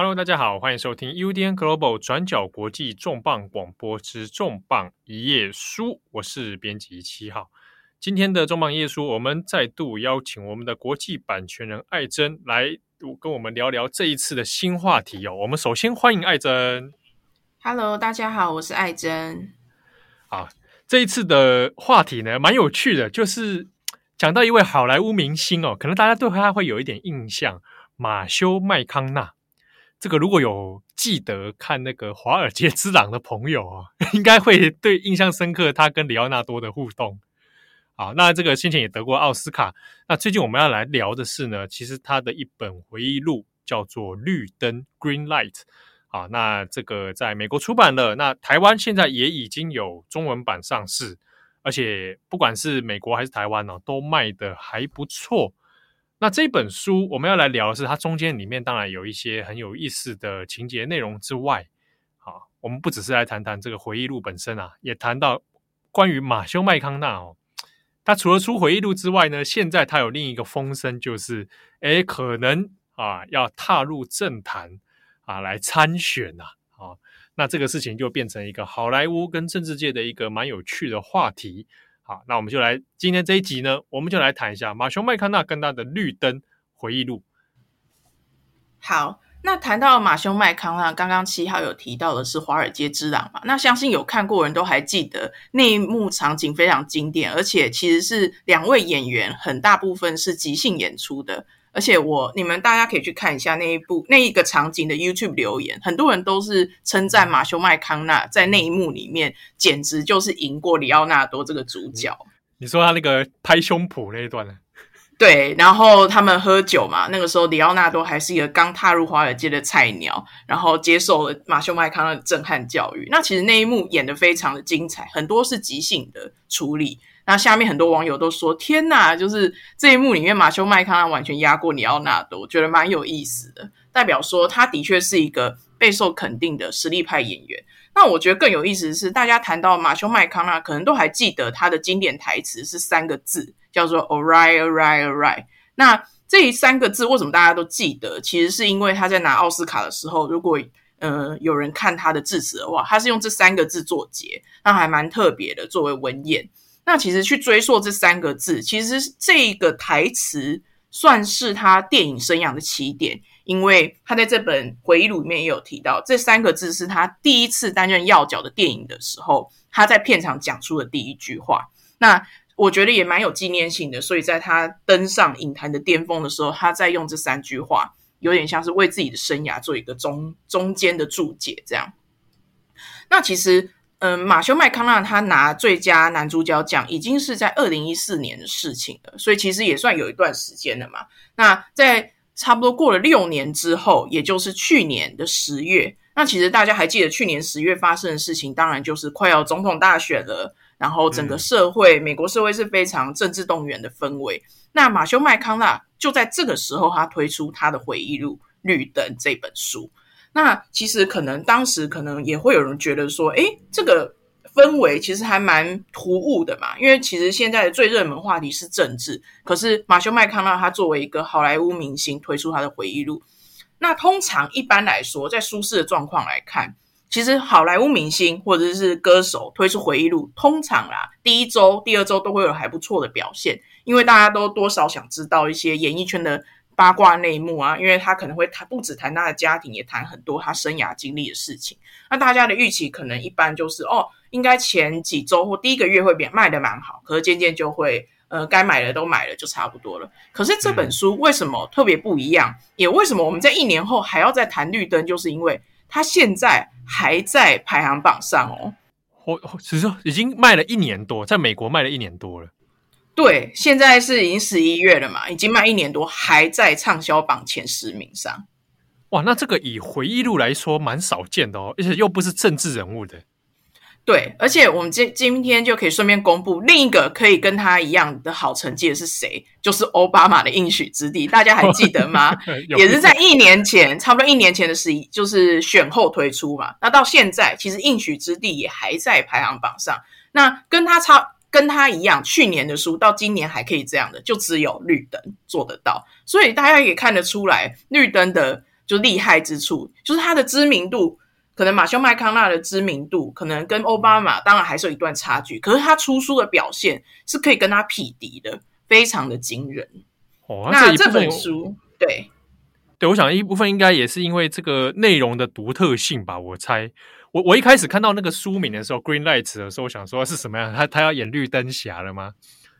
Hello，大家好，欢迎收听 UDN Global 转角国际重磅广播之重磅一页书，我是编辑七号。今天的重磅一页书，我们再度邀请我们的国际版权人艾珍来跟我们聊聊这一次的新话题哦。我们首先欢迎艾珍。Hello，大家好，我是艾珍。啊，这一次的话题呢，蛮有趣的，就是。讲到一位好莱坞明星哦，可能大家对他会有一点印象，马修麦康纳。这个如果有记得看那个《华尔街之狼》的朋友啊，应该会对印象深刻他跟里奥纳多的互动。好，那这个先前也得过奥斯卡。那最近我们要来聊的是呢，其实他的一本回忆录叫做《绿灯》（Green Light）。好，那这个在美国出版了，那台湾现在也已经有中文版上市。而且不管是美国还是台湾呢、哦，都卖的还不错。那这本书我们要来聊的是，它中间里面当然有一些很有意思的情节内容之外，好，我们不只是来谈谈这个回忆录本身啊，也谈到关于马修麦康纳哦。他除了出回忆录之外呢，现在他有另一个风声，就是诶可能啊要踏入政坛啊来参选呐、啊。那这个事情就变成一个好莱坞跟政治界的一个蛮有趣的话题。好，那我们就来今天这一集呢，我们就来谈一下马修麦康纳跟他的《绿灯》回忆录。好，那谈到马修麦康纳，刚刚七号有提到的是《华尔街之狼》嘛？那相信有看过人都还记得那一幕场景非常经典，而且其实是两位演员很大部分是即兴演出的。而且我你们大家可以去看一下那一部那一个场景的 YouTube 留言，很多人都是称赞马修麦康纳在那一幕里面简直就是赢过里奥纳多这个主角。你说他那个拍胸脯那一段呢？对，然后他们喝酒嘛，那个时候里奥纳多还是一个刚踏入华尔街的菜鸟，然后接受了马修麦康纳的震撼教育。那其实那一幕演得非常的精彩，很多是即兴的处理。那下面很多网友都说：“天呐，就是这一幕里面，马修麦康纳完全压过里奥纳多，我觉得蛮有意思的，代表说他的确是一个备受肯定的实力派演员。那我觉得更有意思的是，大家谈到马修麦康纳，可能都还记得他的经典台词是三个字，叫做 ‘Alright, Alright, Alright’。那这三个字为什么大家都记得？其实是因为他在拿奥斯卡的时候，如果呃有人看他的致辞的话，他是用这三个字作结，那还蛮特别的，作为文言。”那其实去追溯这三个字，其实这个台词算是他电影生涯的起点，因为他在这本回忆录里面也有提到，这三个字是他第一次担任要角的电影的时候，他在片场讲出的第一句话。那我觉得也蛮有纪念性的，所以在他登上影坛的巅峰的时候，他在用这三句话，有点像是为自己的生涯做一个中中间的注解，这样。那其实。嗯，马修麦康纳他拿最佳男主角奖已经是在二零一四年的事情了，所以其实也算有一段时间了嘛。那在差不多过了六年之后，也就是去年的十月，那其实大家还记得去年十月发生的事情，当然就是快要总统大选了，然后整个社会，嗯、美国社会是非常政治动员的氛围。那马修麦康纳就在这个时候，他推出他的回忆录《绿灯》这本书。那其实可能当时可能也会有人觉得说，诶，这个氛围其实还蛮突兀的嘛，因为其实现在最热门话题是政治，可是马修麦康纳他作为一个好莱坞明星推出他的回忆录，那通常一般来说，在舒适的状况来看，其实好莱坞明星或者是歌手推出回忆录，通常啦，第一周、第二周都会有还不错的表现，因为大家都多少想知道一些演艺圈的。八卦内幕啊，因为他可能会谈不止谈他的家庭，也谈很多他生涯经历的事情。那大家的预期可能一般就是哦，应该前几周或第一个月会变卖的蛮好，可是渐渐就会呃，该买的都买了，就差不多了。可是这本书为什么特别不一样？嗯、也为什么我们在一年后还要再谈绿灯？就是因为它现在还在排行榜上哦。我其实已经卖了一年多，在美国卖了一年多了。对，现在是已经十一月了嘛，已经卖一年多，还在畅销榜前十名上。哇，那这个以回忆录来说，蛮少见的哦，而且又不是政治人物的。对，而且我们今今天就可以顺便公布另一个可以跟他一样的好成绩的是谁，就是奥巴马的应许之地，大家还记得吗？也是在一年前，差不多一年前的十一，就是选后推出嘛。那到现在，其实应许之地也还在排行榜上。那跟他差。跟他一样，去年的书到今年还可以这样的，就只有绿灯做得到。所以大家也看得出来，绿灯的就厉害之处，就是它的知名度，可能马修麦康纳的知名度可能跟奥巴马当然还是有一段差距，可是他出书的表现是可以跟他匹敌的，非常的惊人。哦，那这，那这本书，对，对，我想一部分应该也是因为这个内容的独特性吧，我猜。我我一开始看到那个书名的时候，Green Lights 的时候，我想说是什么样？他他要演绿灯侠了吗？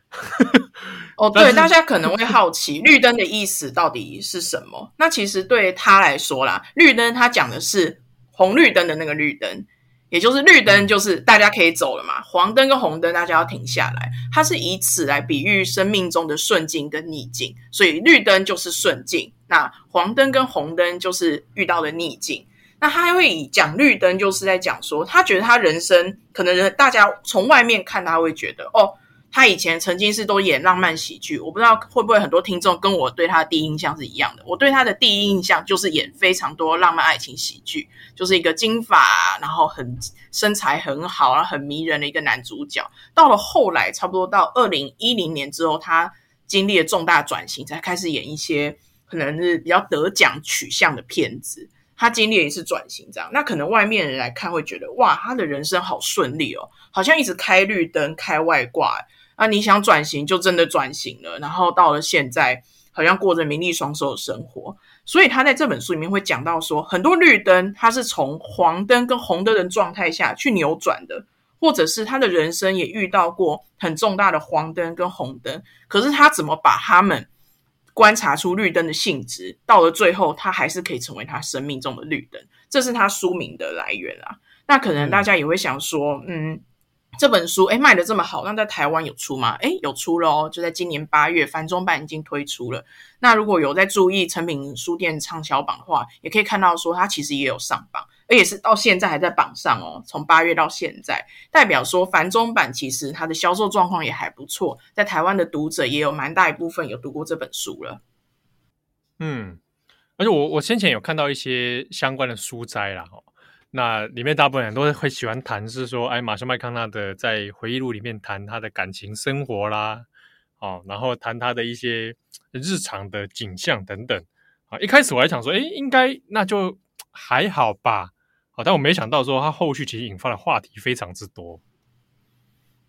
哦，对，大家可能会好奇 绿灯的意思到底是什么？那其实对他来说啦，绿灯他讲的是红绿灯的那个绿灯，也就是绿灯就是大家可以走了嘛，黄灯跟红灯大家要停下来。他是以此来比喻生命中的顺境跟逆境，所以绿灯就是顺境，那黄灯跟红灯就是遇到的逆境。那他还会以讲绿灯，就是在讲说，他觉得他人生可能人大家从外面看他会觉得，哦，他以前曾经是都演浪漫喜剧。我不知道会不会很多听众跟我对他的第一印象是一样的。我对他的第一印象就是演非常多浪漫爱情喜剧，就是一个金发，然后很身材很好，然后很迷人的一个男主角。到了后来，差不多到二零一零年之后，他经历了重大转型，才开始演一些可能是比较得奖取向的片子。他经历了一次转型，这样，那可能外面人来看会觉得，哇，他的人生好顺利哦，好像一直开绿灯、开外挂。啊，你想转型就真的转型了，然后到了现在，好像过着名利双收的生活。所以他在这本书里面会讲到说，很多绿灯他是从黄灯跟红灯的状态下去扭转的，或者是他的人生也遇到过很重大的黄灯跟红灯，可是他怎么把他们观察出绿灯的性质，到了最后，它还是可以成为他生命中的绿灯。这是他书名的来源啊。那可能大家也会想说，嗯，嗯，这本书诶卖的这么好，那在台湾有出吗？诶有出了哦，就在今年八月，繁中版已经推出了。那如果有在注意成品书店畅销榜的话，也可以看到说它其实也有上榜。而且是到现在还在榜上哦，从八月到现在，代表说繁中版其实它的销售状况也还不错，在台湾的读者也有蛮大一部分有读过这本书了。嗯，而且我我先前有看到一些相关的书摘啦，哦，那里面大部分人都会喜欢谈是说，哎，马修麦康纳的在回忆录里面谈他的感情生活啦，哦，然后谈他的一些日常的景象等等，啊，一开始我还想说，哎，应该那就还好吧。但我没想到说，他后续其实引发的话题非常之多。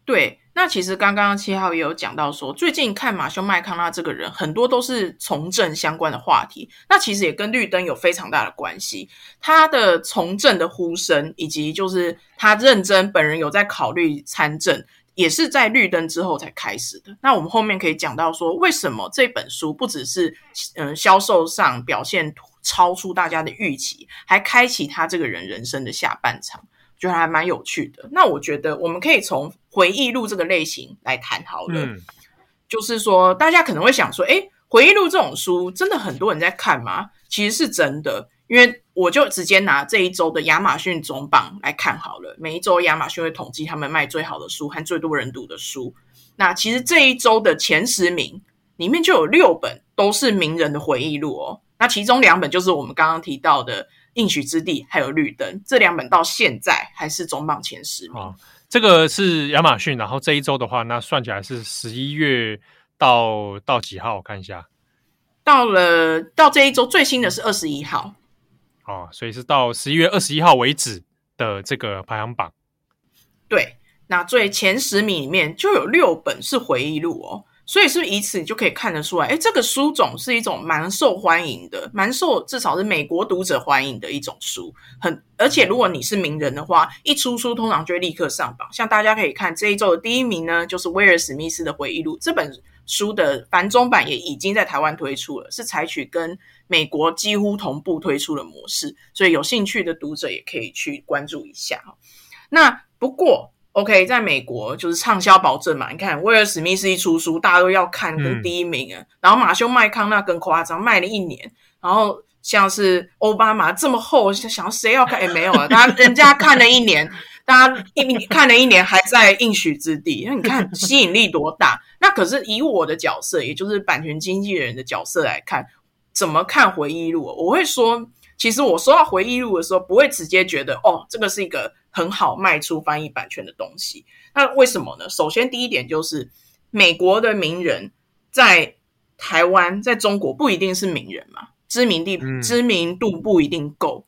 对，那其实刚刚七号也有讲到说，最近看马修麦康纳这个人，很多都是从政相关的话题。那其实也跟绿灯有非常大的关系。他的从政的呼声，以及就是他认真本人有在考虑参政，也是在绿灯之后才开始的。那我们后面可以讲到说，为什么这本书不只是嗯销售上表现超出大家的预期，还开启他这个人人生的下半场，觉得还蛮有趣的。那我觉得我们可以从回忆录这个类型来谈好了。嗯，就是说，大家可能会想说，诶，回忆录这种书真的很多人在看吗？其实是真的，因为我就直接拿这一周的亚马逊总榜来看好了。每一周亚马逊会统计他们卖最好的书和最多人读的书。那其实这一周的前十名里面就有六本都是名人的回忆录哦。那其中两本就是我们刚刚提到的《应许之地》还有《绿灯》，这两本到现在还是总榜前十名。哦，这个是亚马逊，然后这一周的话，那算起来是十一月到到几号？我看一下，到了到这一周最新的是二十一号。哦，所以是到十一月二十一号为止的这个排行榜。对，那最前十名里面就有六本是回忆录哦。所以是不是以此你就可以看得出来，诶，这个书种是一种蛮受欢迎的，蛮受至少是美国读者欢迎的一种书。很而且如果你是名人的话，一出书通常就会立刻上榜。像大家可以看这一周的第一名呢，就是威尔史密斯的回忆录。这本书的繁中版也已经在台湾推出了，是采取跟美国几乎同步推出的模式，所以有兴趣的读者也可以去关注一下。那不过。OK，在美国就是畅销保证嘛。你看，威尔史密斯一出书，大家都要看，跟第一名啊。嗯、然后马修麦康纳更夸张，卖了一年。然后像是奥巴马这么厚，想要谁要看？也没有啊，大家人家看了一年，大家一看了一年还在应许之地。那你看吸引力多大？那可是以我的角色，也就是版权经纪人的角色来看，怎么看回忆录？我会说，其实我收到回忆录的时候，不会直接觉得哦，这个是一个。很好卖出翻译版权的东西，那为什么呢？首先，第一点就是美国的名人在台湾、在中国不一定是名人嘛，知名度、嗯、知名度不一定够。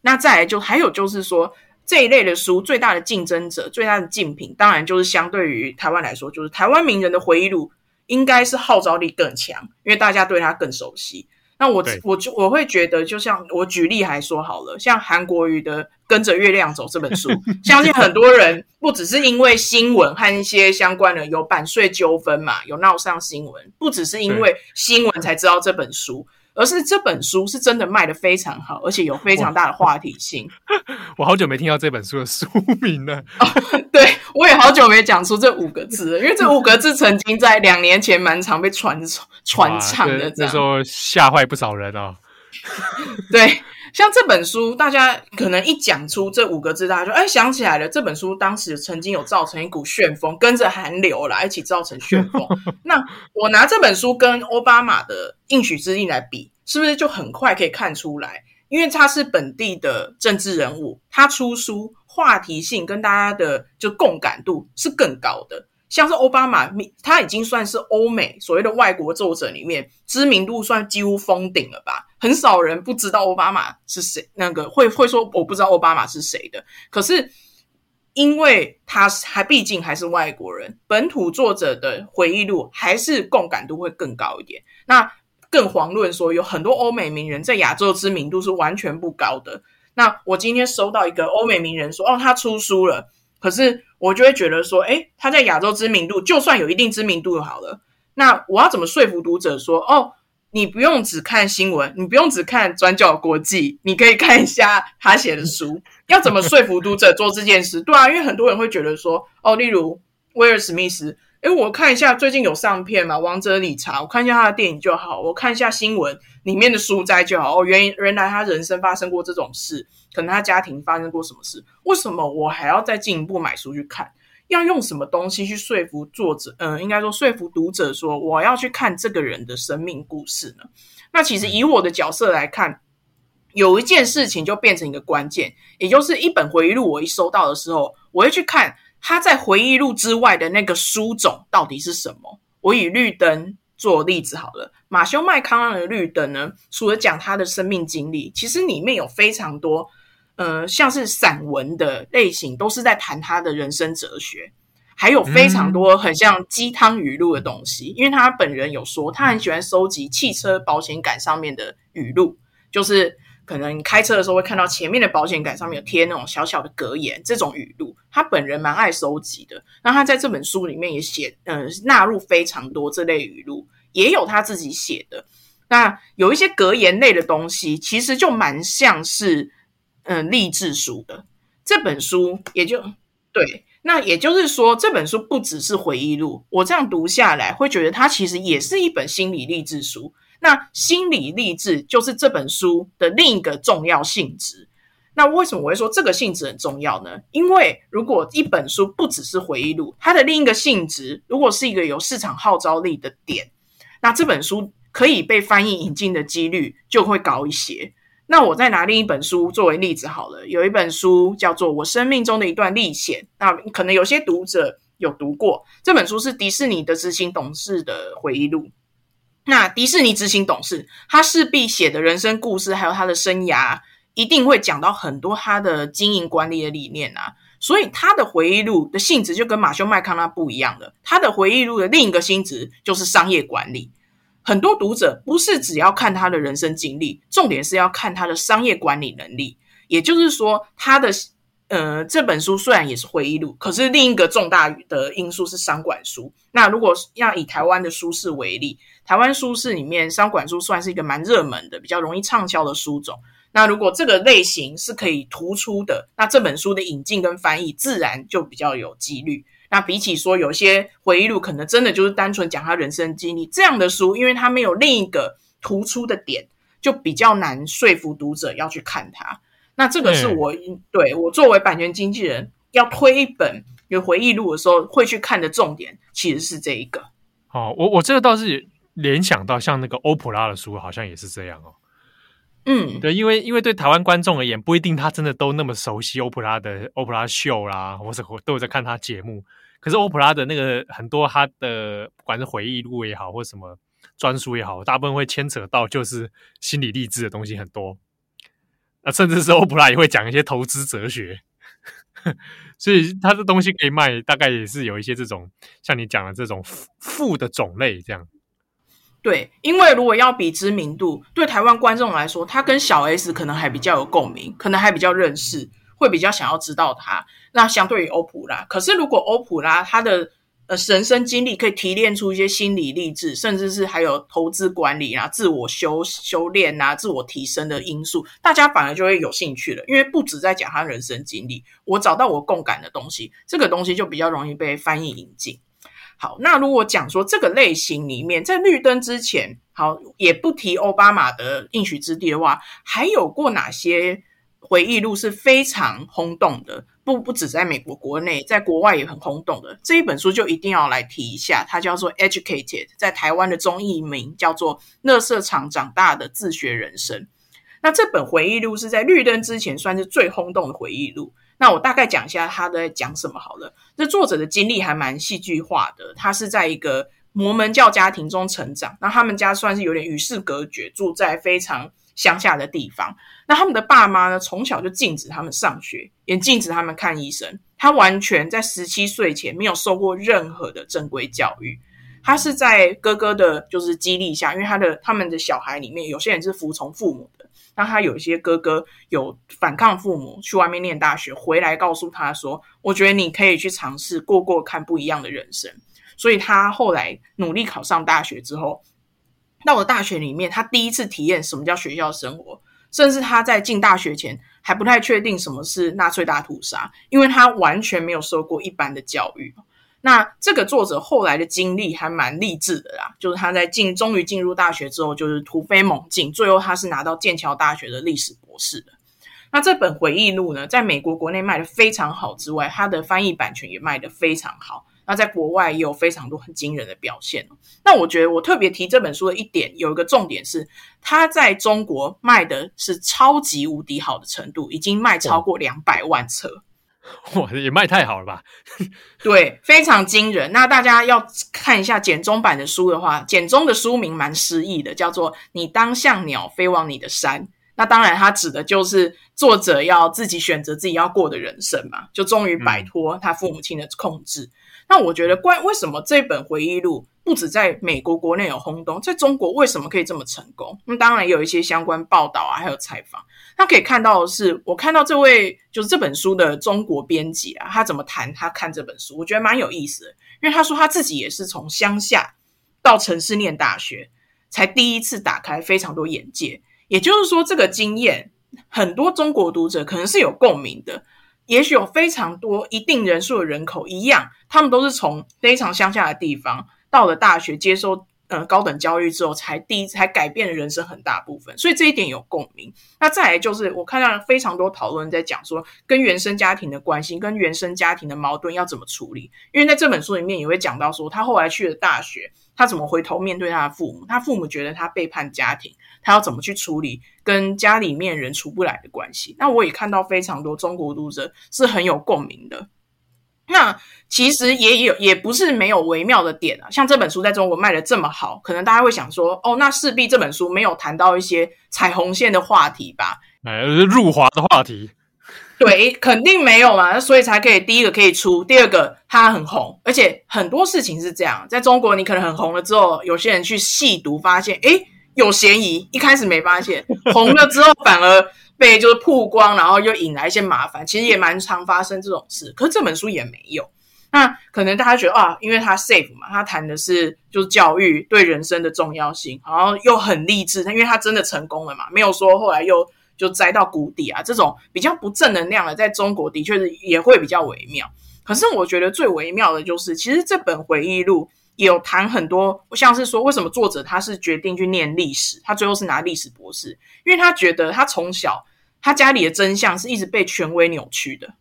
那再来就还有就是说，这一类的书最大的竞争者、最大的竞品，当然就是相对于台湾来说，就是台湾名人的回忆录，应该是号召力更强，因为大家对他更熟悉。那我我就我会觉得，就像我举例还说好了，像韩国瑜的《跟着月亮走》这本书，相信很多人不只是因为新闻和一些相关的有版税纠纷嘛，有闹上新闻，不只是因为新闻才知道这本书。而是这本书是真的卖的非常好，而且有非常大的话题性。我好久没听到这本书的书名了。哦，对，我也好久没讲出这五个字了，因为这五个字曾经在两年前蛮常被传传唱的，那时候吓坏不少人哦。对。像这本书，大家可能一讲出这五个字，大家就哎想起来了。这本书当时曾经有造成一股旋风，跟着韩流来一起造成旋风。那我拿这本书跟奥巴马的应许之地来比，是不是就很快可以看出来？因为他是本地的政治人物，他出书话题性跟大家的就共感度是更高的。像是奥巴马，他已经算是欧美所谓的外国作者里面知名度算几乎封顶了吧？很少人不知道奥巴马是谁，那个会会说我不知道奥巴马是谁的。可是因为他还毕竟还是外国人，本土作者的回忆录还是共感度会更高一点。那更遑论说有很多欧美名人在亚洲知名度是完全不高的。那我今天收到一个欧美名人说，哦，他出书了。可是我就会觉得说，哎，他在亚洲知名度，就算有一定知名度就好了。那我要怎么说服读者说，哦，你不用只看新闻，你不用只看转角国际，你可以看一下他写的书。要怎么说服读者做这件事？对啊，因为很多人会觉得说，哦，例如威尔史密斯，诶，我看一下最近有上片嘛，《王者理查》，我看一下他的电影就好，我看一下新闻里面的书摘就好。哦，原原来他人生发生过这种事。可能他家庭发生过什么事？为什么我还要再进一步买书去看？要用什么东西去说服作者？嗯、应该说说服读者说我要去看这个人的生命故事呢？那其实以我的角色来看，有一件事情就变成一个关键，也就是一本回忆录，我一收到的时候，我会去看他在回忆录之外的那个书种到底是什么。我以绿灯做例子好了，马修麦康纳的绿灯呢，除了讲他的生命经历，其实里面有非常多。呃，像是散文的类型，都是在谈他的人生哲学，还有非常多很像鸡汤语录的东西。嗯、因为他本人有说，他很喜欢收集汽车保险杆上面的语录，就是可能你开车的时候会看到前面的保险杆上面有贴那种小小的格言，这种语录，他本人蛮爱收集的。那他在这本书里面也写，呃，纳入非常多这类语录，也有他自己写的。那有一些格言类的东西，其实就蛮像是。嗯，励志书的这本书也就对，那也就是说，这本书不只是回忆录。我这样读下来，会觉得它其实也是一本心理励志书。那心理励志就是这本书的另一个重要性质。那为什么我会说这个性质很重要呢？因为如果一本书不只是回忆录，它的另一个性质如果是一个有市场号召力的点，那这本书可以被翻译引进的几率就会高一些。那我再拿另一本书作为例子好了，有一本书叫做《我生命中的一段历险》，那可能有些读者有读过这本书，是迪士尼的执行董事的回忆录。那迪士尼执行董事他势必写的人生故事，还有他的生涯，一定会讲到很多他的经营管理的理念啊，所以他的回忆录的性质就跟马修麦康纳不一样了。他的回忆录的另一个性质就是商业管理。很多读者不是只要看他的人生经历，重点是要看他的商业管理能力。也就是说，他的呃这本书虽然也是回忆录，可是另一个重大的因素是商管书。那如果要以台湾的书市为例，台湾书市里面商管书算是一个蛮热门的、比较容易畅销的书种。那如果这个类型是可以突出的，那这本书的引进跟翻译自然就比较有几率。那比起说有些回忆录，可能真的就是单纯讲他人生经历这样的书，因为它没有另一个突出的点，就比较难说服读者要去看它。那这个是我、嗯、对我作为版权经纪人要推一本有回忆录的时候会去看的重点，其实是这一个。哦，我我这个倒是联想到像那个欧普拉的书，好像也是这样哦。嗯，对，因为因为对台湾观众而言，不一定他真的都那么熟悉欧普拉的欧普拉秀啦，或者都有在看他节目。可是欧普拉的那个很多他的不管是回忆录也好，或什么专书也好，大部分会牵扯到就是心理励志的东西很多。甚至是欧普拉也会讲一些投资哲学，所以他的东西可以卖，大概也是有一些这种像你讲的这种富的种类这样。对，因为如果要比知名度，对台湾观众来说，他跟小 S 可能还比较有共鸣，可能还比较认识，会比较想要知道他。那相对于欧普拉，可是如果欧普拉他的呃人生经历可以提炼出一些心理励志，甚至是还有投资管理啊、自我修修炼啊、自我提升的因素，大家反而就会有兴趣了，因为不止在讲他人生经历，我找到我共感的东西，这个东西就比较容易被翻译引进。好，那如果讲说这个类型里面，在绿灯之前，好，也不提奥巴马的应许之地的话，还有过哪些回忆录是非常轰动的？不，不止在美国国内，在国外也很轰动的。这一本书就一定要来提一下，它叫做《Educated》，在台湾的中译名叫做《乐色场长大的自学人生》。那这本回忆录是在绿灯之前算是最轰动的回忆录。那我大概讲一下他在讲什么好了。这作者的经历还蛮戏剧化的。他是在一个摩门教家庭中成长，那他们家算是有点与世隔绝，住在非常乡下的地方。那他们的爸妈呢，从小就禁止他们上学，也禁止他们看医生。他完全在十七岁前没有受过任何的正规教育。他是在哥哥的，就是激励下，因为他的他们的小孩里面有些人是服从父母的。那他有一些哥哥有反抗父母，去外面念大学，回来告诉他说：“我觉得你可以去尝试过过看不一样的人生。”所以他后来努力考上大学之后，到了大学里面，他第一次体验什么叫学校生活，甚至他在进大学前还不太确定什么是纳粹大屠杀，因为他完全没有受过一般的教育。那这个作者后来的经历还蛮励志的啦，就是他在进终于进入大学之后，就是突飞猛进，最后他是拿到剑桥大学的历史博士的。那这本回忆录呢，在美国国内卖得非常好之外，它的翻译版权也卖得非常好。那在国外也有非常多很惊人的表现。那我觉得我特别提这本书的一点，有一个重点是，它在中国卖的是超级无敌好的程度，已经卖超过两百万册。哇，也卖太好了吧？对，非常惊人。那大家要看一下简中版的书的话，简中的书名蛮诗意的，叫做“你当像鸟飞往你的山”。那当然，它指的就是作者要自己选择自己要过的人生嘛，就终于摆脱他父母亲的控制。嗯、那我觉得，关为什么这本回忆录不止在美国国内有轰动，在中国为什么可以这么成功？那当然有一些相关报道啊，还有采访。那可以看到的是，我看到这位就是这本书的中国编辑啊，他怎么谈他看这本书，我觉得蛮有意思的。因为他说他自己也是从乡下到城市念大学，才第一次打开非常多眼界。也就是说，这个经验很多中国读者可能是有共鸣的。也许有非常多一定人数的人口一样，他们都是从非常乡下的地方到了大学接收。呃，高等教育之后，才第一次才改变了人生很大部分，所以这一点有共鸣。那再来就是，我看到非常多讨论在讲说，跟原生家庭的关系，跟原生家庭的矛盾要怎么处理。因为在这本书里面也会讲到说，他后来去了大学，他怎么回头面对他的父母，他父母觉得他背叛家庭，他要怎么去处理跟家里面人处不来的关系。那我也看到非常多中国读者是很有共鸣的。那其实也有，也不是没有微妙的点啊。像这本书在中国卖的这么好，可能大家会想说，哦，那势必这本书没有谈到一些踩红线的话题吧？哎，入华的话题，对，肯定没有嘛。所以才可以第一个可以出，第二个它很红，而且很多事情是这样，在中国你可能很红了之后，有些人去细读发现，诶，有嫌疑，一开始没发现，红了之后反而。被就是曝光，然后又引来一些麻烦，其实也蛮常发生这种事。可是这本书也没有。那可能大家觉得啊，因为它 safe 嘛，它谈的是就是教育对人生的重要性，然后又很励志。因为它真的成功了嘛，没有说后来又就栽到谷底啊。这种比较不正能量的，在中国的确是也会比较微妙。可是我觉得最微妙的就是，其实这本回忆录有谈很多，像是说为什么作者他是决定去念历史，他最后是拿历史博士，因为他觉得他从小。他家里的真相是一直被权威扭曲的，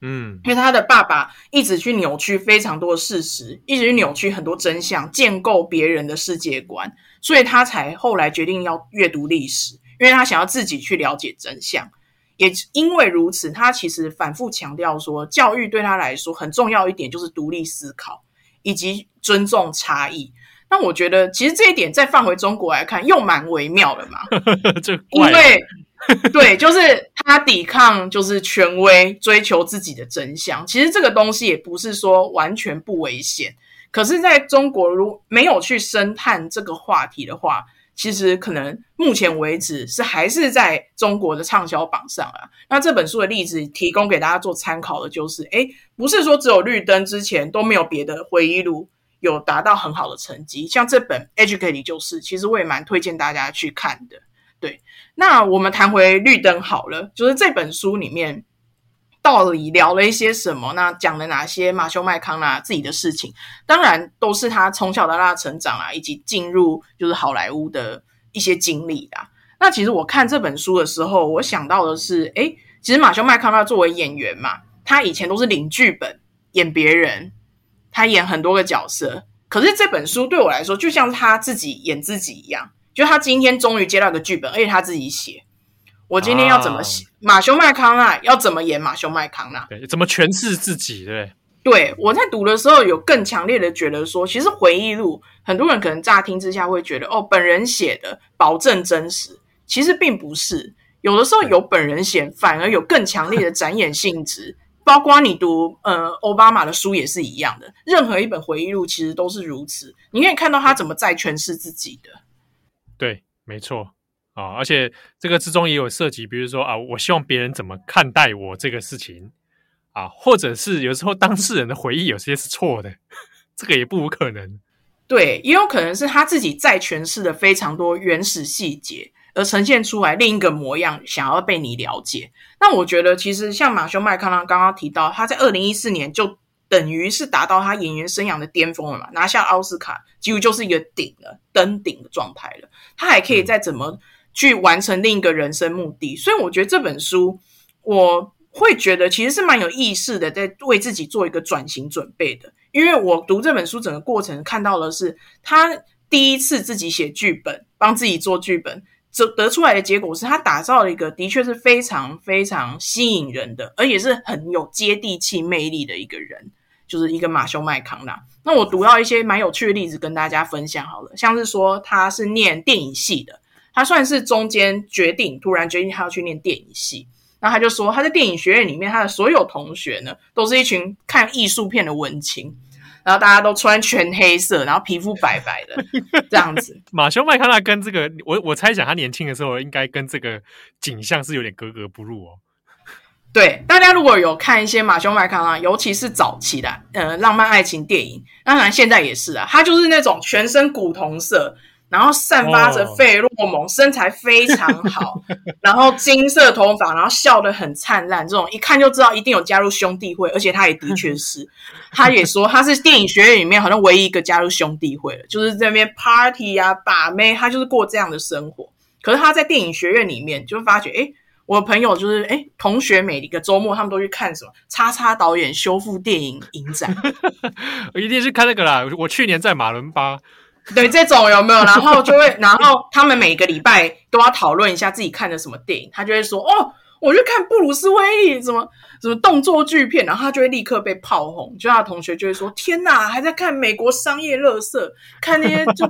嗯，因为他的爸爸一直去扭曲非常多的事实，一直去扭曲很多真相，建构别人的世界观，所以他才后来决定要阅读历史，因为他想要自己去了解真相。也因为如此，他其实反复强调说，教育对他来说很重要一点就是独立思考以及尊重差异。那我觉得其实这一点再放回中国来看，又蛮微妙的嘛。这因为对，就是他抵抗就是权威，追求自己的真相。其实这个东西也不是说完全不危险，可是在中国如没有去深探这个话题的话。其实可能目前为止是还是在中国的畅销榜上啊。那这本书的例子提供给大家做参考的就是，诶，不是说只有绿灯之前都没有别的回忆录有达到很好的成绩，像这本《Educate》就是，其实我也蛮推荐大家去看的。对，那我们谈回绿灯好了，就是这本书里面。到底聊了一些什么？那讲了哪些马修麦康纳自己的事情？当然都是他从小到大成长啊，以及进入就是好莱坞的一些经历的。那其实我看这本书的时候，我想到的是，诶，其实马修麦康纳作为演员嘛，他以前都是领剧本演别人，他演很多个角色。可是这本书对我来说，就像他自己演自己一样，就他今天终于接到一个剧本，而且他自己写。我今天要怎么写？啊、马修麦康纳要怎么演马修麦康纳？对，怎么诠释自己？对，对，我在读的时候有更强烈的觉得说，其实回忆录很多人可能乍听之下会觉得，哦，本人写的保证真实，其实并不是。有的时候有本人写，反而有更强烈的展演性质。包括你读呃奥巴马的书也是一样的，任何一本回忆录其实都是如此。你可以看到他怎么在诠释自己的。对，没错。啊，而且这个之中也有涉及，比如说啊，我希望别人怎么看待我这个事情啊，或者是有时候当事人的回忆有些是错的，这个也不无可能。对，也有可能是他自己在诠释的非常多原始细节，而呈现出来另一个模样，想要被你了解。那我觉得，其实像马修麦康纳刚刚提到，他在二零一四年就等于是达到他演员生涯的巅峰了嘛，拿下奥斯卡，几乎就是一个顶了，登顶的状态了。他还可以再怎么、嗯。去完成另一个人生目的，所以我觉得这本书我会觉得其实是蛮有意识的，在为自己做一个转型准备的。因为我读这本书整个过程看到的是他第一次自己写剧本，帮自己做剧本，得得出来的结果是他打造了一个的确是非常非常吸引人的，而且是很有接地气魅力的一个人，就是一个马修麦康纳。那我读到一些蛮有趣的例子跟大家分享好了，像是说他是念电影系的。他算是中间决定，突然决定他要去念电影系。然后他就说，他在电影学院里面，他的所有同学呢，都是一群看艺术片的文青。然后大家都穿全黑色，然后皮肤白白的这样子。马修麦康纳跟这个，我我猜想他年轻的时候应该跟这个景象是有点格格不入哦。对，大家如果有看一些马修麦康纳，尤其是早期的呃浪漫爱情电影，当然现在也是啊，他就是那种全身古铜色。然后散发着费洛蒙，oh. 身材非常好，然后金色头发，然后笑得很灿烂，这种一看就知道一定有加入兄弟会，而且他也的确是，他也说他是电影学院里面好像唯一一个加入兄弟会的，就是在那边 party 啊、把妹，他就是过这样的生活。可是他在电影学院里面就发觉，哎，我的朋友就是哎，同学每一个周末他们都去看什么叉叉导演修复电影影展，我 一定是看那个啦。我去年在马伦巴。对，这种有没有？然后就会，然后他们每个礼拜都要讨论一下自己看的什么电影。他就会说：“哦，我就看布鲁斯威利什么什么动作巨片。”然后他就会立刻被炮轰。就他的同学就会说：“天哪，还在看美国商业垃圾，看那些就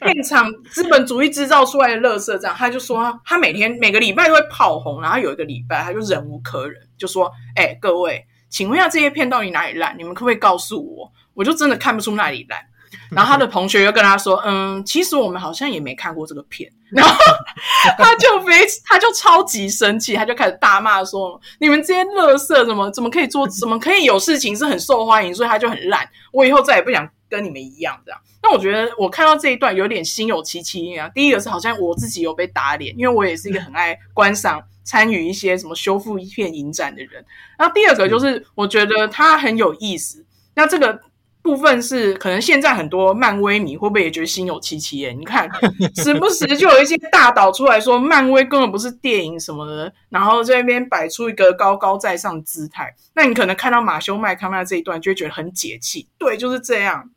片场资本主义制造出来的垃圾。”这样，他就说他每天每个礼拜都会炮轰。然后有一个礼拜，他就忍无可忍，就说：“哎，各位，请问一下这些片到底哪里烂？你们可不可以告诉我？我就真的看不出哪里烂。” 然后他的同学又跟他说：“嗯，其实我们好像也没看过这个片。”然后他就非他就超级生气，他就开始大骂说：“你们这些垃圾怎么怎么可以做？怎么可以有事情是很受欢迎？所以他就很烂。我以后再也不想跟你们一样这样。”那我觉得我看到这一段有点心有戚戚啊。第一个是好像我自己有被打脸，因为我也是一个很爱观赏、参与一些什么修复片影展的人。然后第二个就是我觉得他很有意思。那这个。部分是可能现在很多漫威迷会不会也觉得心有戚戚耶？你看，时不时就有一些大导出来说漫威根本不是电影什么的，然后在那边摆出一个高高在上的姿态。那你可能看到马修麦康纳这一段，就会觉得很解气。对，就是这样。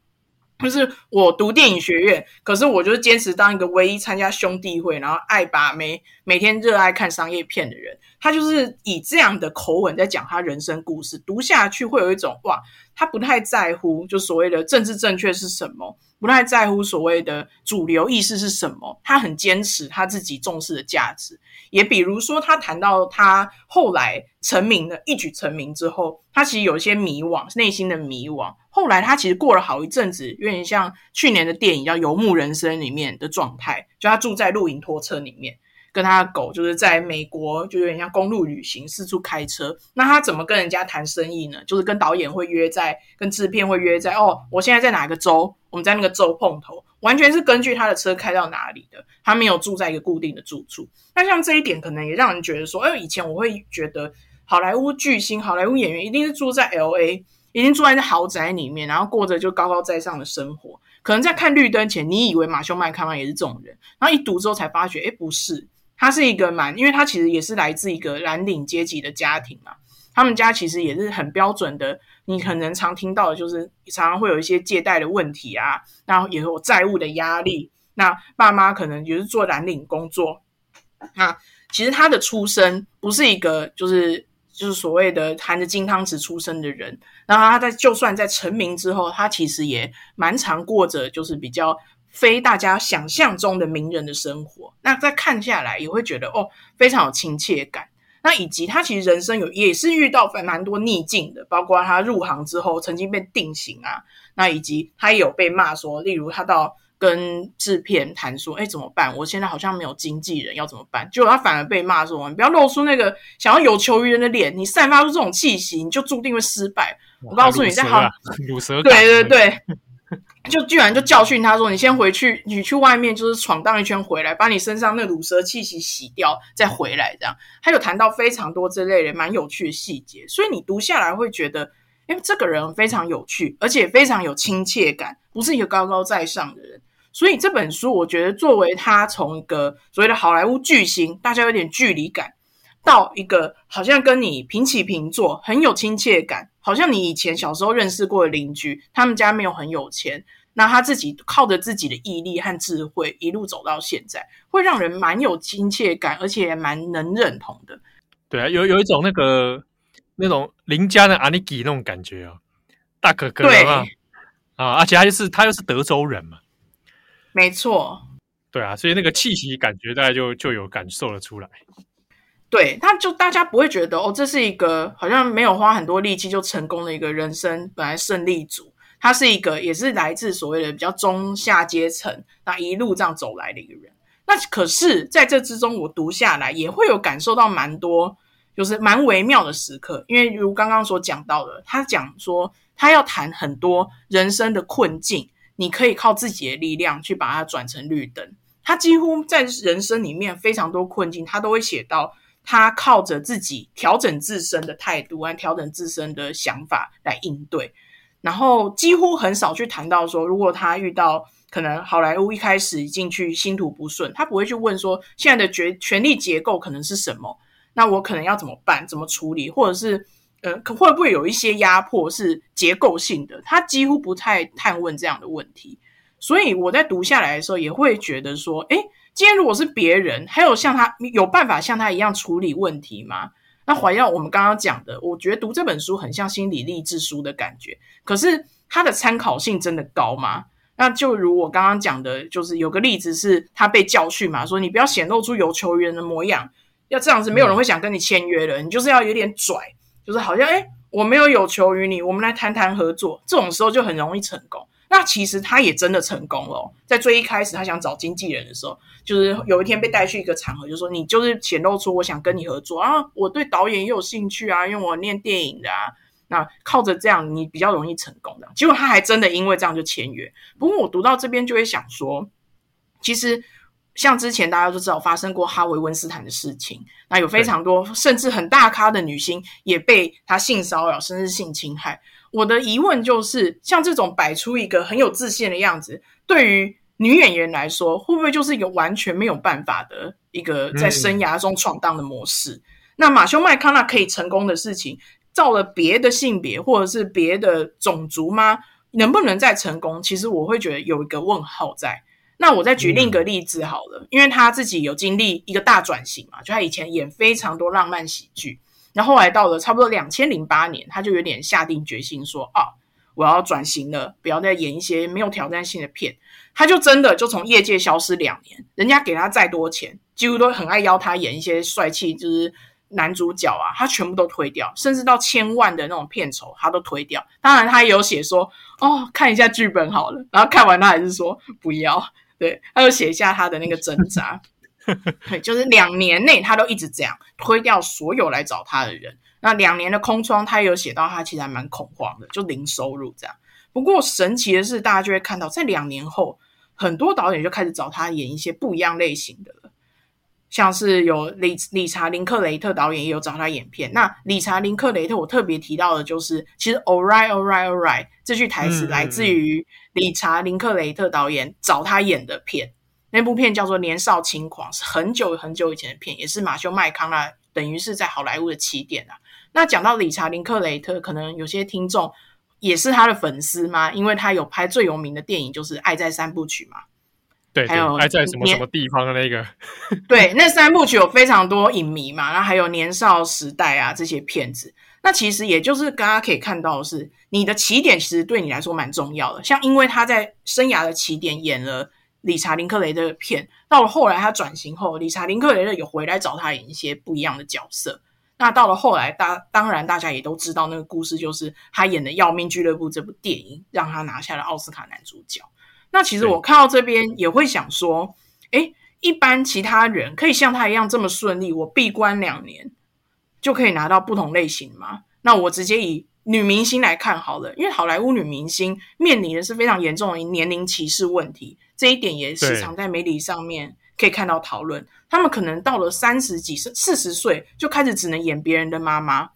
就是我读电影学院，可是我就是坚持当一个唯一参加兄弟会，然后爱把每，每天热爱看商业片的人。他就是以这样的口吻在讲他人生故事，读下去会有一种哇，他不太在乎就所谓的政治正确是什么，不太在乎所谓的主流意识是什么，他很坚持他自己重视的价值。也比如说，他谈到他后来成名了，一举成名之后，他其实有些迷惘，内心的迷惘。后来他其实过了好一阵子，有点像去年的电影叫《游牧人生》里面的状态，就他住在露营拖车里面。跟他的狗就是在美国，就有点像公路旅行，四处开车。那他怎么跟人家谈生意呢？就是跟导演会约在，跟制片会约在。哦，我现在在哪个州？我们在那个州碰头，完全是根据他的车开到哪里的。他没有住在一个固定的住处。那像这一点，可能也让人觉得说，哎，以前我会觉得好莱坞巨星、好莱坞演员一定是住在 LA，一定住在那豪宅里面，然后过着就高高在上的生活。可能在看绿灯前，你以为马修麦康纳也是这种人，然后一读之后才发觉，哎，不是。他是一个蛮，因为他其实也是来自一个蓝领阶级的家庭嘛，他们家其实也是很标准的，你可能常听到的就是常常会有一些借贷的问题啊，然后也有债务的压力，那爸妈可能也是做蓝领工作，那其实他的出身不是一个就是就是所谓的含着金汤匙出生的人，然后他在就算在成名之后，他其实也蛮常过着就是比较。非大家想象中的名人的生活，那再看下来也会觉得哦，非常有亲切感。那以及他其实人生有也是遇到蛮多逆境的，包括他入行之后曾经被定型啊，那以及他也有被骂说，例如他到跟制片谈说，哎，怎么办？我现在好像没有经纪人，要怎么办？结果他反而被骂说，你不要露出那个想要有求于人的脸，你散发出这种气息，你就注定会失败。我告诉你，在好，鲁蛇，对对对。就居然就教训他说：“你先回去，你去外面就是闯荡一圈回来，把你身上那鲁蛇气息洗掉，再回来。”这样，他有谈到非常多这类的蛮有趣的细节，所以你读下来会觉得，因为，这个人非常有趣，而且非常有亲切感，不是一个高高在上的人。所以这本书，我觉得作为他从一个所谓的好莱坞巨星，大家有点距离感，到一个好像跟你平起平坐，很有亲切感，好像你以前小时候认识过的邻居，他们家没有很有钱。那他自己靠着自己的毅力和智慧一路走到现在，会让人蛮有亲切感，而且蛮能认同的。对啊，有有一种那个那种邻家的阿尼基那种感觉啊，大哥哥对啊，而且他就是他又是德州人嘛，没错。对啊，所以那个气息感觉大家就就有感受了出来。对，他就大家不会觉得哦，这是一个好像没有花很多力气就成功的一个人生本来胜利组。他是一个，也是来自所谓的比较中下阶层，那一路这样走来的一个人。那可是在这之中，我读下来也会有感受到蛮多，就是蛮微妙的时刻。因为如刚刚所讲到的，他讲说他要谈很多人生的困境，你可以靠自己的力量去把它转成绿灯。他几乎在人生里面非常多困境，他都会写到他靠着自己调整自身的态度和调整自身的想法来应对。然后几乎很少去谈到说，如果他遇到可能好莱坞一开始进去心途不顺，他不会去问说现在的权权力结构可能是什么，那我可能要怎么办，怎么处理，或者是呃，可会不会有一些压迫是结构性的？他几乎不太探问这样的问题。所以我在读下来的时候，也会觉得说，诶，今天如果是别人，还有像他有办法像他一样处理问题吗？那怀绕我们刚刚讲的，我觉得读这本书很像心理励志书的感觉。可是它的参考性真的高吗？那就如我刚刚讲的，就是有个例子是他被教训嘛，说你不要显露出有求于人的模样，要这样子没有人会想跟你签约了。你就是要有点拽，就是好像诶，我没有有求于你，我们来谈谈合作。这种时候就很容易成功。那其实他也真的成功了哦，在最一开始他想找经纪人的时候，就是有一天被带去一个场合，就说你就是显露出我想跟你合作啊，我对导演也有兴趣啊，因为我念电影的啊，那靠着这样你比较容易成功的。结果他还真的因为这样就签约。不过我读到这边就会想说，其实像之前大家都知道发生过哈维温斯坦的事情，那有非常多甚至很大咖的女星也被他性骚扰甚至性侵害。我的疑问就是，像这种摆出一个很有自信的样子，对于女演员来说，会不会就是一个完全没有办法的一个在生涯中闯荡的模式？嗯、那马修麦康纳可以成功的事情，造了别的性别或者是别的种族吗？能不能再成功？其实我会觉得有一个问号在。那我再举另一个例子好了，嗯、因为他自己有经历一个大转型嘛，就他以前演非常多浪漫喜剧，然后来到了差不多两千零八年，他就有点下定决心说啊，我要转型了，不要再演一些没有挑战性的片。他就真的就从业界消失两年，人家给他再多钱，几乎都很爱邀他演一些帅气就是男主角啊，他全部都推掉，甚至到千万的那种片酬他都推掉。当然他也有写说哦，看一下剧本好了，然后看完他还是说不要。对，他就写下他的那个挣扎，对，就是两年内他都一直这样推掉所有来找他的人。那两年的空窗，他也有写到他其实还蛮恐慌的，就零收入这样。不过神奇的是，大家就会看到，在两年后，很多导演就开始找他演一些不一样类型的了，像是有理理查林克雷特导演也有找他演片。那理查林克雷特，我特别提到的就是，其实 All right, all right, all right 这句台词来自于。理查·林克雷特导演找他演的片，那部片叫做《年少轻狂》，是很久很久以前的片，也是马修·麦康纳等于是在好莱坞的起点啊。那讲到理查·林克雷特，可能有些听众也是他的粉丝吗？因为他有拍最有名的电影就是《爱在三部曲》嘛。对，对，还有《爱在什么什么地方》的那个。对，那三部曲有非常多影迷嘛，然后还有《年少时代》啊这些片子。那其实也就是大家可以看到的是，你的起点其实对你来说蛮重要的。像因为他在生涯的起点演了理查林克雷特的片，到了后来他转型后，理查林克雷特有回来找他演一些不一样的角色。那到了后来，大当然大家也都知道那个故事，就是他演的《要命俱乐部》这部电影，让他拿下了奥斯卡男主角。那其实我看到这边也会想说，诶，一般其他人可以像他一样这么顺利，我闭关两年。就可以拿到不同类型吗？那我直接以女明星来看好了，因为好莱坞女明星面临的是非常严重的年龄歧视问题，这一点也时常在媒体上面可以看到讨论。他们可能到了三十几岁、四十岁就开始只能演别人的妈妈，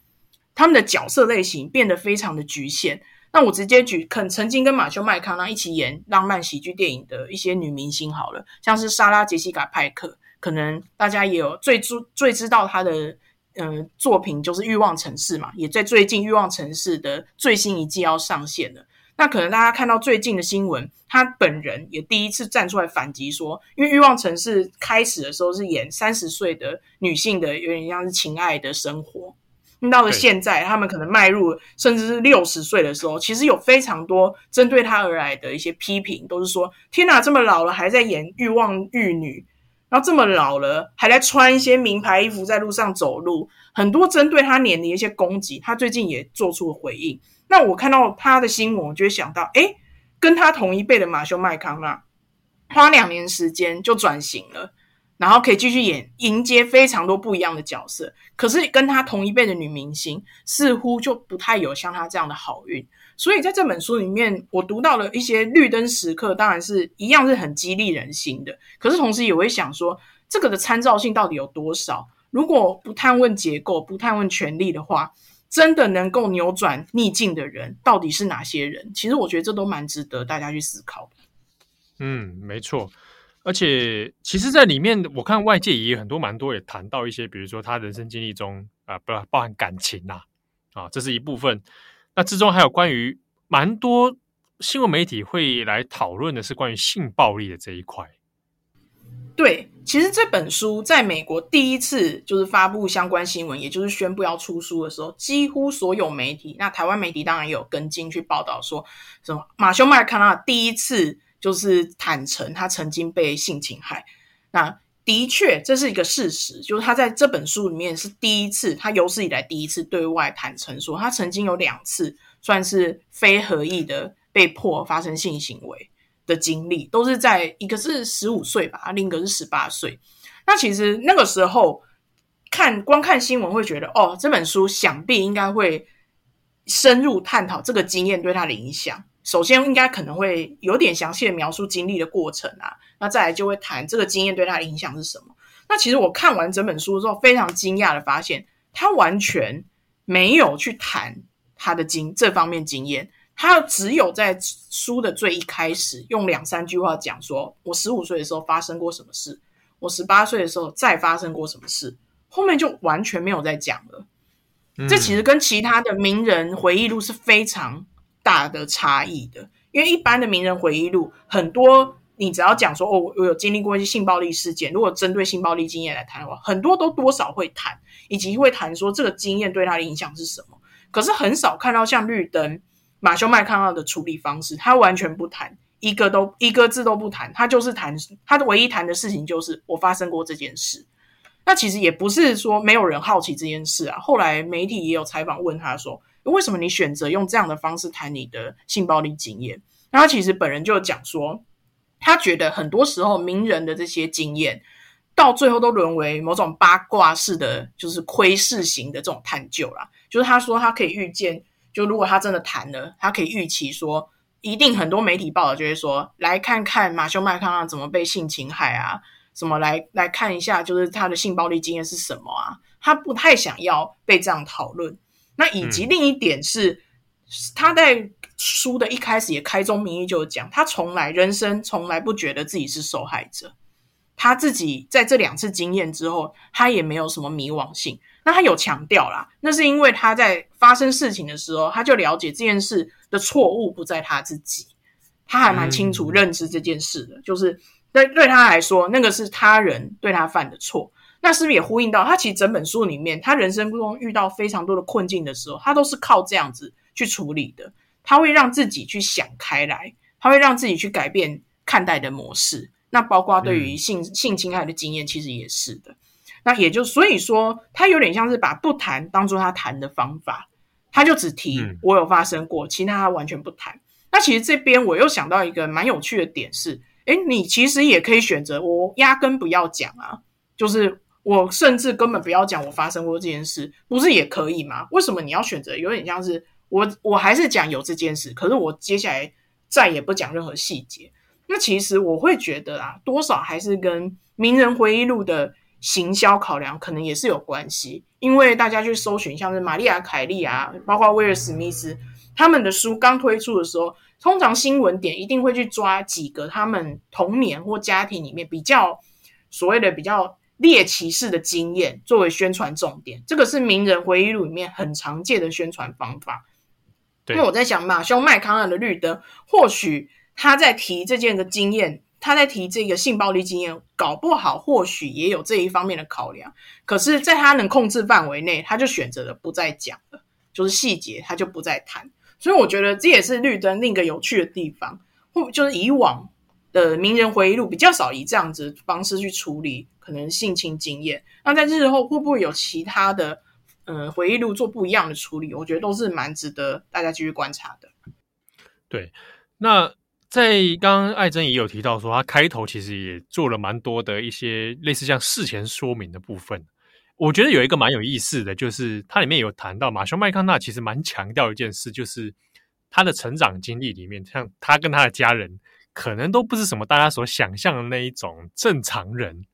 他们的角色类型变得非常的局限。那我直接举，肯曾经跟马修麦康纳一起演浪漫喜剧电影的一些女明星好了，像是莎拉杰西卡派克，可能大家也有最知最知道她的。嗯、呃，作品就是《欲望城市》嘛，也在最近《欲望城市》的最新一季要上线了。那可能大家看到最近的新闻，他本人也第一次站出来反击说，因为《欲望城市》开始的时候是演三十岁的女性的，有点像是情爱的生活。那到了现在，他们可能迈入甚至是六十岁的时候，其实有非常多针对他而来的一些批评，都是说：天哪，这么老了还在演欲望玉女。然后这么老了，还在穿一些名牌衣服在路上走路，很多针对他年龄的一些攻击，他最近也做出了回应。那我看到他的新闻，我就会想到，诶，跟他同一辈的马修麦康纳，花两年时间就转型了，然后可以继续演，迎接非常多不一样的角色。可是跟他同一辈的女明星，似乎就不太有像他这样的好运。所以在这本书里面，我读到了一些绿灯时刻，当然是一样是很激励人心的。可是同时也会想说，这个的参照性到底有多少？如果不探问结构，不探问权力的话，真的能够扭转逆境的人到底是哪些人？其实我觉得这都蛮值得大家去思考。嗯，没错。而且其实，在里面我看外界也有很多蛮多也谈到一些，比如说他人生经历中啊，不包含感情呐，啊，这是一部分。那之中还有关于蛮多新闻媒体会来讨论的是关于性暴力的这一块。对，其实这本书在美国第一次就是发布相关新闻，也就是宣布要出书的时候，几乎所有媒体，那台湾媒体当然也有跟进去报道说，什么马修麦康纳第一次就是坦诚他曾经被性侵害。那的确，这是一个事实，就是他在这本书里面是第一次，他有史以来第一次对外坦诚说，他曾经有两次算是非合意的被迫发生性行为的经历，都是在一个是十五岁吧，另一个是十八岁。那其实那个时候看光看新闻会觉得，哦，这本书想必应该会深入探讨这个经验对他的影响。首先，应该可能会有点详细的描述经历的过程啊，那再来就会谈这个经验对他的影响是什么。那其实我看完整本书之后，非常惊讶的发现，他完全没有去谈他的经这方面经验，他只有在书的最一开始用两三句话讲说，我十五岁的时候发生过什么事，我十八岁的时候再发生过什么事，后面就完全没有再讲了。嗯。这其实跟其他的名人回忆录是非常大的差异的，因为一般的名人回忆录很多你只要讲说哦，我有经历过一些性暴力事件，如果针对性暴力经验来谈的话，很多都多少会谈，以及会谈说这个经验对他的影响是什么。可是很少看到像绿灯马修麦康纳的处理方式，他完全不谈，一个都一个字都不谈，他就是谈他的唯一谈的事情就是我发生过这件事。那其实也不是说没有人好奇这件事啊，后来媒体也有采访问他说，为什么你选择用这样的方式谈你的性暴力经验？那他其实本人就讲说。他觉得很多时候名人的这些经验，到最后都沦为某种八卦式的，就是窥视型的这种探究啦。就是他说他可以预见，就如果他真的谈了，他可以预期说，一定很多媒体报道就会说，来看看马修麦康纳怎么被性侵害啊，什么来来看一下，就是他的性暴力经验是什么啊？他不太想要被这样讨论。那以及另一点是，嗯、他在。书的一开始也开宗明义就讲，他从来人生从来不觉得自己是受害者，他自己在这两次经验之后，他也没有什么迷惘性。那他有强调啦，那是因为他在发生事情的时候，他就了解这件事的错误不在他自己，他还蛮清楚认知这件事的，嗯、就是对对他来说，那个是他人对他犯的错。那是不是也呼应到他其实整本书里面，他人生中遇到非常多的困境的时候，他都是靠这样子去处理的。他会让自己去想开来，他会让自己去改变看待的模式。那包括对于性、嗯、性侵害的经验，其实也是的。那也就所以说，他有点像是把不谈当做他谈的方法，他就只提我有发生过，嗯、其他他完全不谈。那其实这边我又想到一个蛮有趣的点是，诶，你其实也可以选择我压根不要讲啊，就是我甚至根本不要讲我发生过这件事，不是也可以吗？为什么你要选择？有点像是。我我还是讲有这件事，可是我接下来再也不讲任何细节。那其实我会觉得啊，多少还是跟名人回忆录的行销考量可能也是有关系。因为大家去搜寻，像是玛丽亚凯莉啊，包括威尔史密斯他们的书刚推出的时候，通常新闻点一定会去抓几个他们童年或家庭里面比较所谓的比较猎奇式的经验作为宣传重点。这个是名人回忆录里面很常见的宣传方法。因为我在想，马修麦康纳的绿灯，或许他在提这件的经验，他在提这个性暴力经验，搞不好或许也有这一方面的考量。可是，在他能控制范围内，他就选择了不再讲了，就是细节他就不再谈。所以，我觉得这也是绿灯另一个有趣的地方，或就是以往的名人回忆录比较少以这样子方式去处理可能性侵经验。那在日后会不会有其他的？嗯，回忆录做不一样的处理，我觉得都是蛮值得大家继续观察的。对，那在刚刚艾珍也有提到说，他开头其实也做了蛮多的一些类似像事前说明的部分。我觉得有一个蛮有意思的，就是它里面有谈到马修麦康纳其实蛮强调一件事，就是他的成长经历里面，像他跟他的家人，可能都不是什么大家所想象的那一种正常人。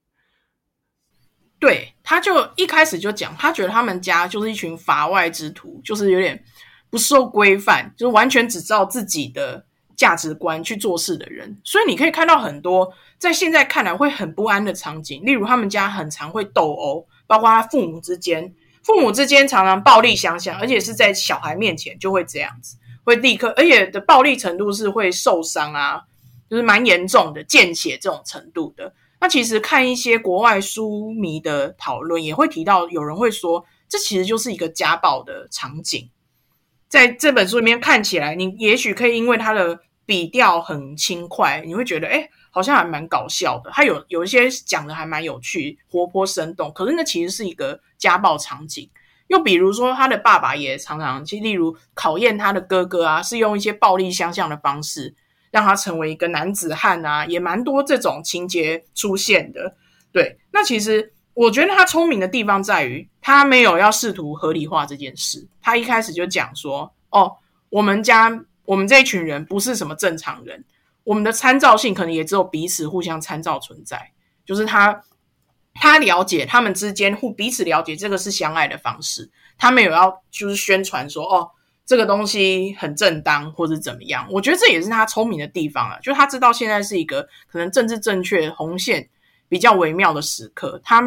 对，他就一开始就讲，他觉得他们家就是一群法外之徒，就是有点不受规范，就是完全只照自己的价值观去做事的人。所以你可以看到很多在现在看来会很不安的场景，例如他们家很常会斗殴，包括他父母之间，父母之间常常暴力相向，而且是在小孩面前就会这样子，会立刻，而且的暴力程度是会受伤啊，就是蛮严重的，见血这种程度的。那其实看一些国外书迷的讨论，也会提到有人会说，这其实就是一个家暴的场景。在这本书里面看起来，你也许可以因为他的笔调很轻快，你会觉得诶，好像还蛮搞笑的。他有有一些讲的还蛮有趣、活泼生动，可是那其实是一个家暴场景。又比如说，他的爸爸也常常，其实例如考验他的哥哥啊，是用一些暴力相向的方式。让他成为一个男子汉啊，也蛮多这种情节出现的。对，那其实我觉得他聪明的地方在于，他没有要试图合理化这件事。他一开始就讲说：“哦，我们家我们这一群人不是什么正常人，我们的参照性可能也只有彼此互相参照存在。”就是他他了解他们之间互彼此了解，这个是相爱的方式。他们有要就是宣传说：“哦。”这个东西很正当，或者怎么样？我觉得这也是他聪明的地方啊，就他知道现在是一个可能政治正确红线比较微妙的时刻，他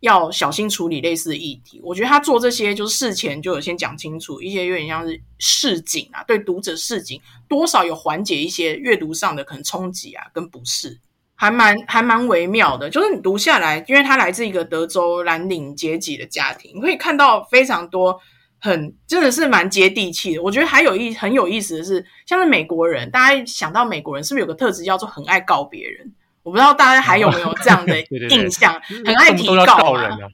要小心处理类似的议题。我觉得他做这些就是事前就有先讲清楚，一些有点像是示警啊，对读者示警，多少有缓解一些阅读上的可能冲击啊跟不适，还蛮还蛮微妙的。就是你读下来，因为他来自一个德州蓝领阶级的家庭，你可以看到非常多。很真的是蛮接地气的，我觉得还有一很有意思的是，像是美国人，大家想到美国人是不是有个特质叫做很爱告别人？我不知道大家还有没有这样的 印象，哦、对对对，很爱提告人啊。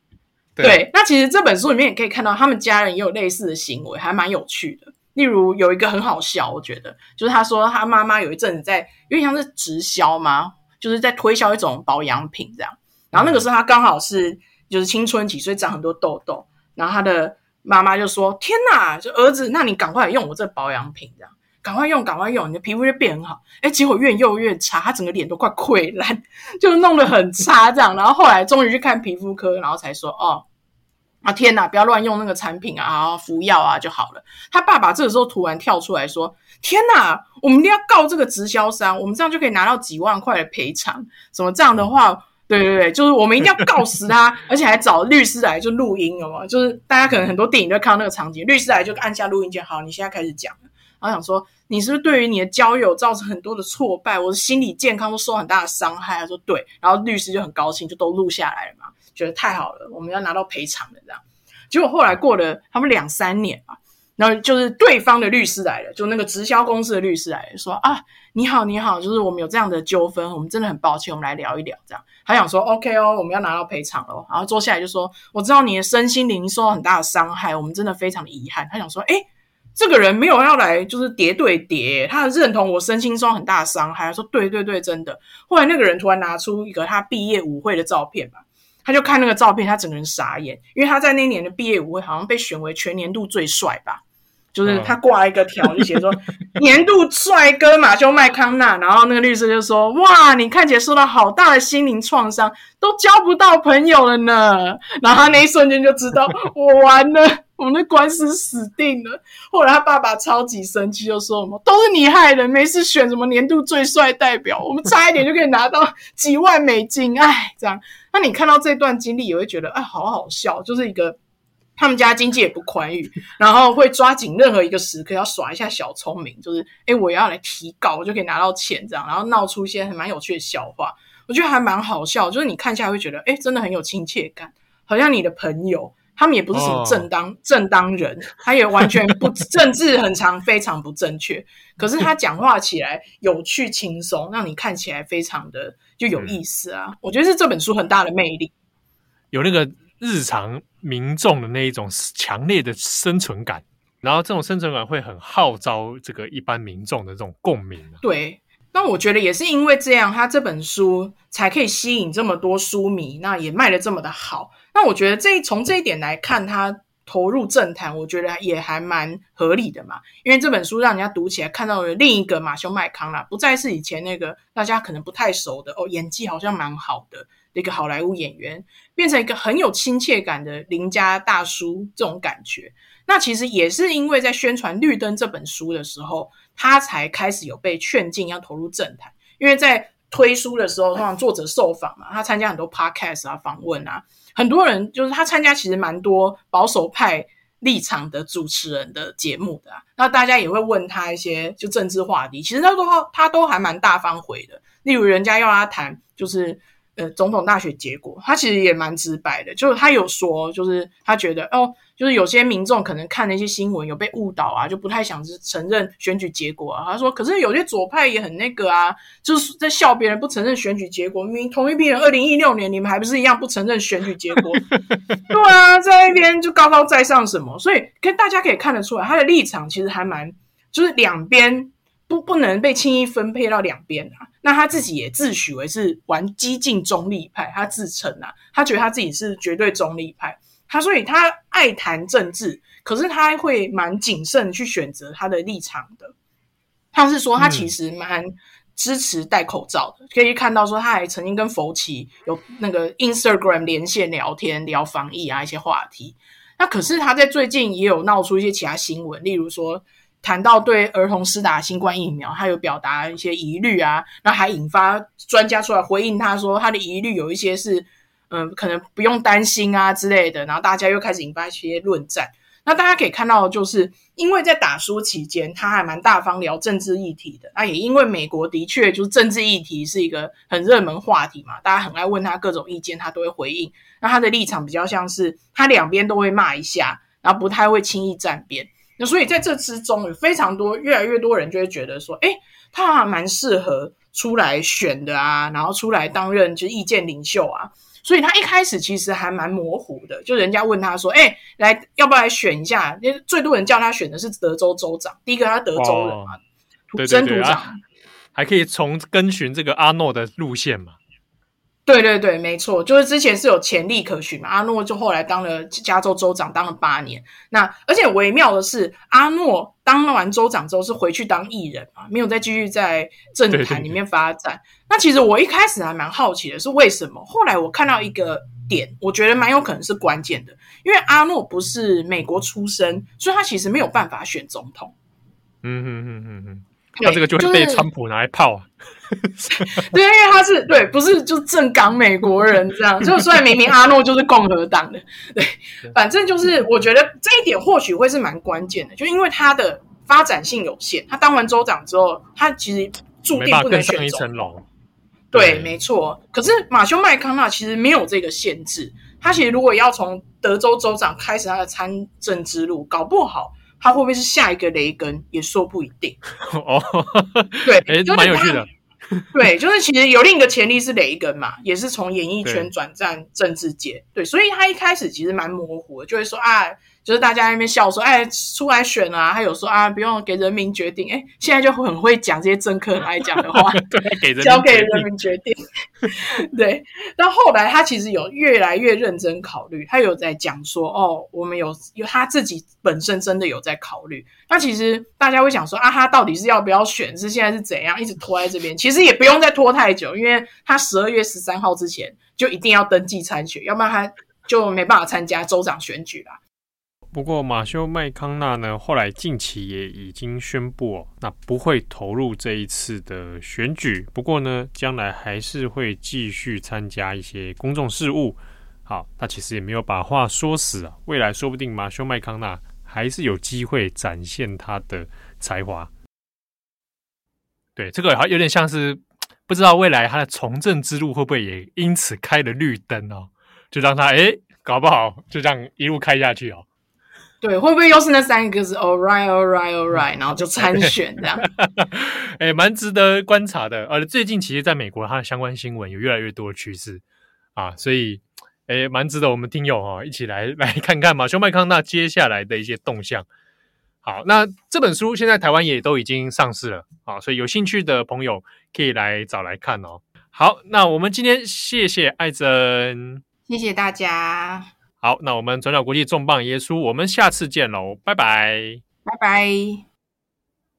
对，对，那其实这本书里面也可以看到，他们家人也有类似的行为，还蛮有趣的。例如有一个很好笑，我觉得就是他说他妈妈有一阵子在，有点像是直销嘛？就是在推销一种保养品这样。然后那个时候他刚好是就是青春期，所以长很多痘痘，然后他的。妈妈就说：“天哪，就儿子，那你赶快用我这保养品，这样赶快用，赶快用，你的皮肤就变很好。”哎，结果越用越差，他整个脸都快溃烂，就弄得很差这样。然后后来终于去看皮肤科，然后才说：“哦，啊天哪，不要乱用那个产品啊，服药啊就好了。”他爸爸这个时候突然跳出来说：“天哪，我们一定要告这个直销商，我们这样就可以拿到几万块的赔偿。什么这样的话？”对对对，就是我们一定要告死他，而且还找律师来就录音了嘛。就是大家可能很多电影都看到那个场景，律师来就按下录音键，好，你现在开始讲。然后想说，你是不是对于你的交友造成很多的挫败，我的心理健康都受很大的伤害？他说对，然后律师就很高兴，就都录下来了嘛，觉得太好了，我们要拿到赔偿的这样。结果后来过了他们两三年嘛。然后就是对方的律师来了，就那个直销公司的律师来了，说啊，你好，你好，就是我们有这样的纠纷，我们真的很抱歉，我们来聊一聊，这样。他想说，OK 哦，我们要拿到赔偿了，然后坐下来就说，我知道你的身心灵受到很大的伤害，我们真的非常的遗憾。他想说，诶，这个人没有要来，就是叠对叠，他认同我身心受到很大的伤害。他说，对对对，真的。后来那个人突然拿出一个他毕业舞会的照片吧，他就看那个照片，他整个人傻眼，因为他在那年的毕业舞会好像被选为全年度最帅吧。就是他挂一个条，就写说 年度帅哥马修麦康纳，然后那个律师就说：“哇，你看起来受到好大的心灵创伤，都交不到朋友了呢。”然后他那一瞬间就知道，我完了，我们的官司死定了。后来他爸爸超级生气，就说什么：“都是你害的，没事选什么年度最帅代表，我们差一点就可以拿到 几万美金。”哎，这样，那你看到这段经历，也会觉得哎，好好笑，就是一个。他们家经济也不宽裕，然后会抓紧任何一个时刻要耍一下小聪明，就是诶我要来提稿，我就可以拿到钱，这样，然后闹出一些很蛮有趣的笑话，我觉得还蛮好笑。就是你看下来会觉得，诶真的很有亲切感，好像你的朋友，他们也不是什么正当、哦、正当人，他也完全不 政治很长非常不正确，可是他讲话起来有趣轻松，让你看起来非常的就有意思啊。嗯、我觉得是这本书很大的魅力，有那个。日常民众的那一种强烈的生存感，然后这种生存感会很号召这个一般民众的这种共鸣。对，那我觉得也是因为这样，他这本书才可以吸引这么多书迷，那也卖得这么的好。那我觉得这从这一点来看，他投入政坛，我觉得也还蛮合理的嘛。因为这本书让人家读起来看到了另一个马修麦康纳，不再是以前那个大家可能不太熟的哦，演技好像蛮好的。一个好莱坞演员变成一个很有亲切感的邻家大叔，这种感觉，那其实也是因为在宣传《绿灯》这本书的时候，他才开始有被劝进要投入政坛。因为在推书的时候，通常作者受访嘛，他参加很多 podcast 啊、访问啊，很多人就是他参加其实蛮多保守派立场的主持人的节目的啊，那大家也会问他一些就政治话题，其实他都他都还蛮大方回的。例如人家要他谈就是。呃，总统大选结果，他其实也蛮直白的，就是他有说，就是他觉得哦，就是有些民众可能看那些新闻有被误导啊，就不太想承认选举结果啊。他说，可是有些左派也很那个啊，就是在笑别人不承认选举结果。明明同一批人，二零一六年你们还不是一样不承认选举结果？对啊，在那边就高高在上什么？所以跟大家可以看得出来，他的立场其实还蛮，就是两边不不能被轻易分配到两边啊。那他自己也自诩为是玩激进中立派，他自称啊，他觉得他自己是绝对中立派，他所以他爱谈政治，可是他会蛮谨慎去选择他的立场的。他是说他其实蛮支持戴口罩的，嗯、可以看到说他还曾经跟佛奇有那个 Instagram 连线聊天，聊防疫啊一些话题。那可是他在最近也有闹出一些其他新闻，例如说。谈到对儿童施打新冠疫苗，他有表达一些疑虑啊，那还引发专家出来回应他说，他的疑虑有一些是，嗯，可能不用担心啊之类的，然后大家又开始引发一些论战。那大家可以看到，就是因为在打输期间，他还蛮大方聊政治议题的。那也因为美国的确就是政治议题是一个很热门话题嘛，大家很爱问他各种意见，他都会回应。那他的立场比较像是他两边都会骂一下，然后不太会轻易站边。那所以在这之中，有非常多越来越多人就会觉得说，诶，他还蛮适合出来选的啊，然后出来担任就是意见领袖啊。所以他一开始其实还蛮模糊的，就人家问他说：“哎、欸，来，要不要来选一下？”因为最多人叫他选的是德州州长，第一个他德州人嘛，土生土长，啊，还可以从跟循这个阿诺的路线嘛。对对对，没错，就是之前是有潜力可循嘛。阿诺就后来当了加州州长，当了八年。那而且微妙的是，阿诺当完州长之后是回去当艺人嘛，没有再继续在政坛里面发展。对对对。那其实我一开始还蛮好奇的是为什么？后来我看到一个点，我觉得蛮有可能是关键的，因为阿诺不是美国出生，所以他其实没有办法选总统。嗯哼哼哼哼。那这个就会被川普拿来泡啊！对，因为他是对，不是就正港美国人这样。就虽然明明阿诺就是共和党的，对，反正就是我觉得这一点或许会是蛮关键的，就因为他的发展性有限。他当完州长之后，他其实注定不能选总统。一层楼。对，没错。可是马修麦康纳其实没有这个限制，他其实如果要从德州州长开始他的参政之路，搞不好。他会不会是下一个雷根，也说不一定。哦，对，哎、欸，蛮有趣的。对，就是其实有另一个潜力是雷根嘛，也是从演艺圈转战政治界。对，对，所以他一开始其实蛮模糊的，就会说啊。就是大家在那边笑说，哎，出来选啊！他有说啊，不用给人民决定。哎，现在就很会讲这些政客很爱讲的话，对，给交给人民决定。对，但后来他其实有越来越认真考虑，他有在讲说，哦，我们有有他自己本身真的有在考虑。那其实大家会想说，啊，他到底是要不要选？是现在是怎样一直拖在这边？其实也不用再拖太久，因为他十二月十三号之前就一定要登记参选，要不然他就没办法参加州长选举啦。不过马修麦康纳呢，后来近期也已经宣布哦，那不会投入这一次的选举。不过呢，将来还是会继续参加一些公众事务。好，他其实也没有把话说死啊，未来说不定马修麦康纳还是有机会展现他的才华。对，这个还有点像是不知道未来他的从政之路会不会也因此开了绿灯哦，就让他诶搞不好就这样一路开下去哦。对，会不会又是那三个字？All right, all right, all right，然后就参选这样。哎，蛮值得观察的。呃，最近其实在美国，它的相关新闻有越来越多的趋势啊，所以哎，蛮值得我们听友哈、哦、一起来 来看看马修麦康纳接下来的一些动向。好，那这本书现在台湾也都已经上市了啊，所以有兴趣的朋友可以来找来看哦。好，那我们今天谢谢艾珍，谢谢大家。好，那我们转角国际重磅耶稣，我们下次见喽，拜拜，拜拜。